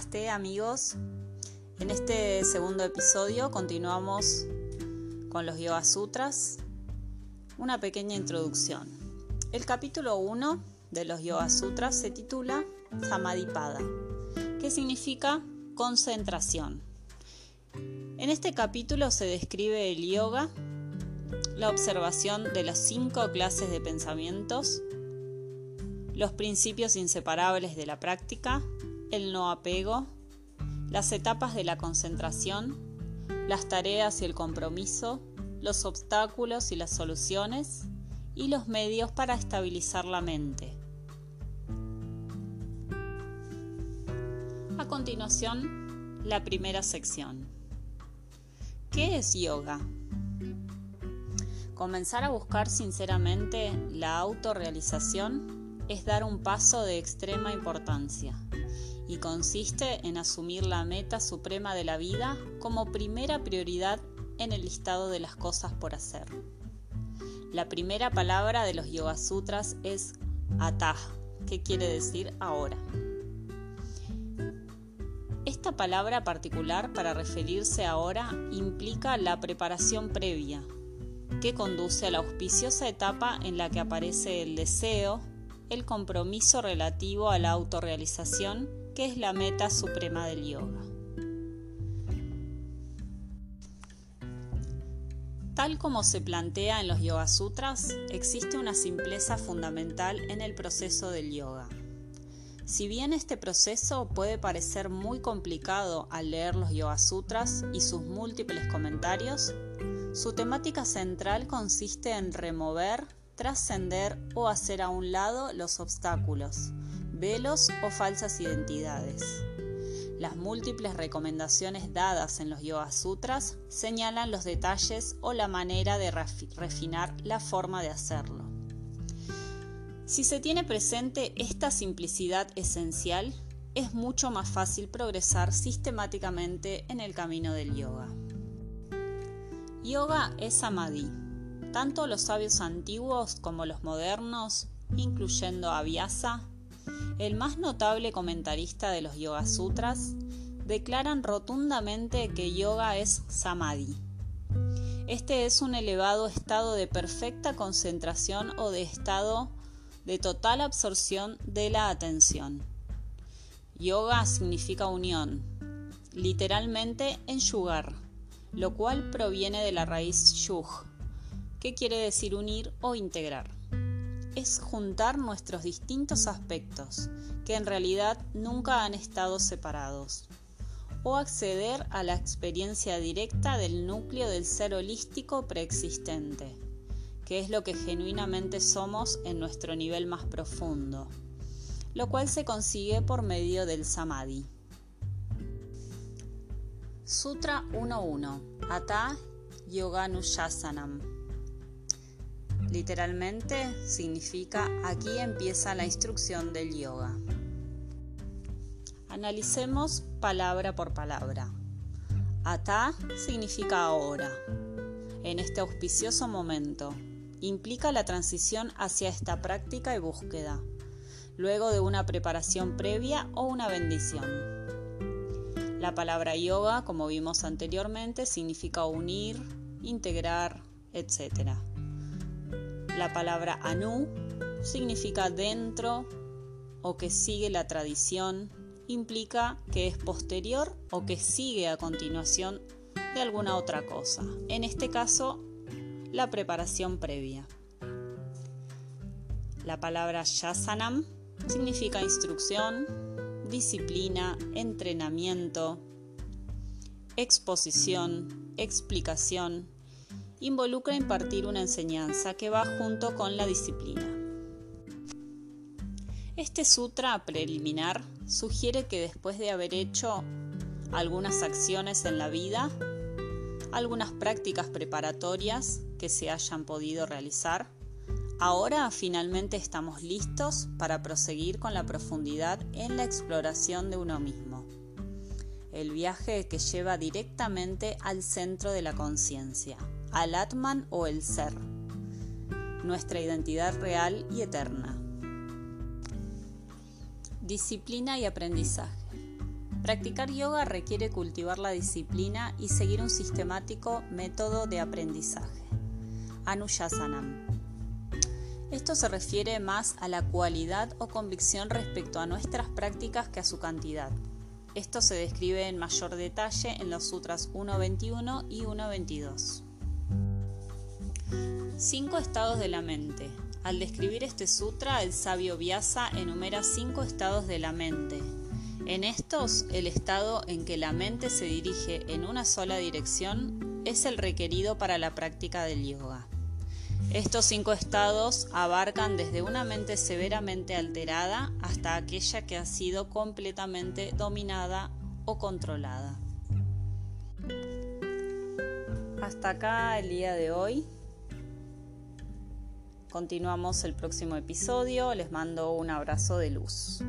Amigos. En este segundo episodio continuamos con los Yoga Sutras. Una pequeña introducción. El capítulo 1 de los Yoga Sutras se titula Samadhipada, que significa concentración. En este capítulo se describe el yoga, la observación de las cinco clases de pensamientos, los principios inseparables de la práctica, el no apego, las etapas de la concentración, las tareas y el compromiso, los obstáculos y las soluciones y los medios para estabilizar la mente. A continuación, la primera sección. ¿Qué es yoga? Comenzar a buscar sinceramente la autorrealización es dar un paso de extrema importancia y consiste en asumir la meta suprema de la vida como primera prioridad en el listado de las cosas por hacer. La primera palabra de los Yoga Sutras es Atah, que quiere decir ahora. Esta palabra particular para referirse ahora implica la preparación previa, que conduce a la auspiciosa etapa en la que aparece el deseo, el compromiso relativo a la autorrealización, que es la meta suprema del yoga. Tal como se plantea en los Yoga Sutras, existe una simpleza fundamental en el proceso del yoga. Si bien este proceso puede parecer muy complicado al leer los Yoga Sutras y sus múltiples comentarios, su temática central consiste en remover trascender o hacer a un lado los obstáculos, velos o falsas identidades. Las múltiples recomendaciones dadas en los Yoga Sutras señalan los detalles o la manera de refinar la forma de hacerlo. Si se tiene presente esta simplicidad esencial, es mucho más fácil progresar sistemáticamente en el camino del yoga. Yoga es samadhi, tanto los sabios antiguos como los modernos, incluyendo a el más notable comentarista de los Yoga Sutras, declaran rotundamente que yoga es samadhi. Este es un elevado estado de perfecta concentración o de estado de total absorción de la atención. Yoga significa unión, literalmente enjugar, lo cual proviene de la raíz yug, ¿Qué quiere decir unir o integrar? Es juntar nuestros distintos aspectos, que en realidad nunca han estado separados, o acceder a la experiencia directa del núcleo del ser holístico preexistente, que es lo que genuinamente somos en nuestro nivel más profundo, lo cual se consigue por medio del samadhi. Sutra 1.1 Ata Yoganushasanam Literalmente significa aquí empieza la instrucción del yoga. Analicemos palabra por palabra. Ata significa ahora, en este auspicioso momento. Implica la transición hacia esta práctica y búsqueda, luego de una preparación previa o una bendición. La palabra yoga, como vimos anteriormente, significa unir, integrar, etc. La palabra anu significa dentro o que sigue la tradición, implica que es posterior o que sigue a continuación de alguna otra cosa. En este caso, la preparación previa. La palabra shasanam significa instrucción, disciplina, entrenamiento, exposición, explicación, involucra impartir una enseñanza que va junto con la disciplina. Este sutra preliminar sugiere que después de haber hecho algunas acciones en la vida, algunas prácticas preparatorias que se hayan podido realizar, ahora finalmente estamos listos para proseguir con la profundidad en la exploración de uno mismo. El viaje que lleva directamente al centro de la conciencia al Atman o el ser, nuestra identidad real y eterna. Disciplina y aprendizaje. Practicar yoga requiere cultivar la disciplina y seguir un sistemático método de aprendizaje. Anuyasanam. Esto se refiere más a la cualidad o convicción respecto a nuestras prácticas que a su cantidad. Esto se describe en mayor detalle en los sutras 1.21 y 1.22. Cinco estados de la mente. Al describir este sutra, el sabio Vyasa enumera cinco estados de la mente. En estos, el estado en que la mente se dirige en una sola dirección es el requerido para la práctica del yoga. Estos cinco estados abarcan desde una mente severamente alterada hasta aquella que ha sido completamente dominada o controlada. Hasta acá el día de hoy. Continuamos el próximo episodio. Les mando un abrazo de luz.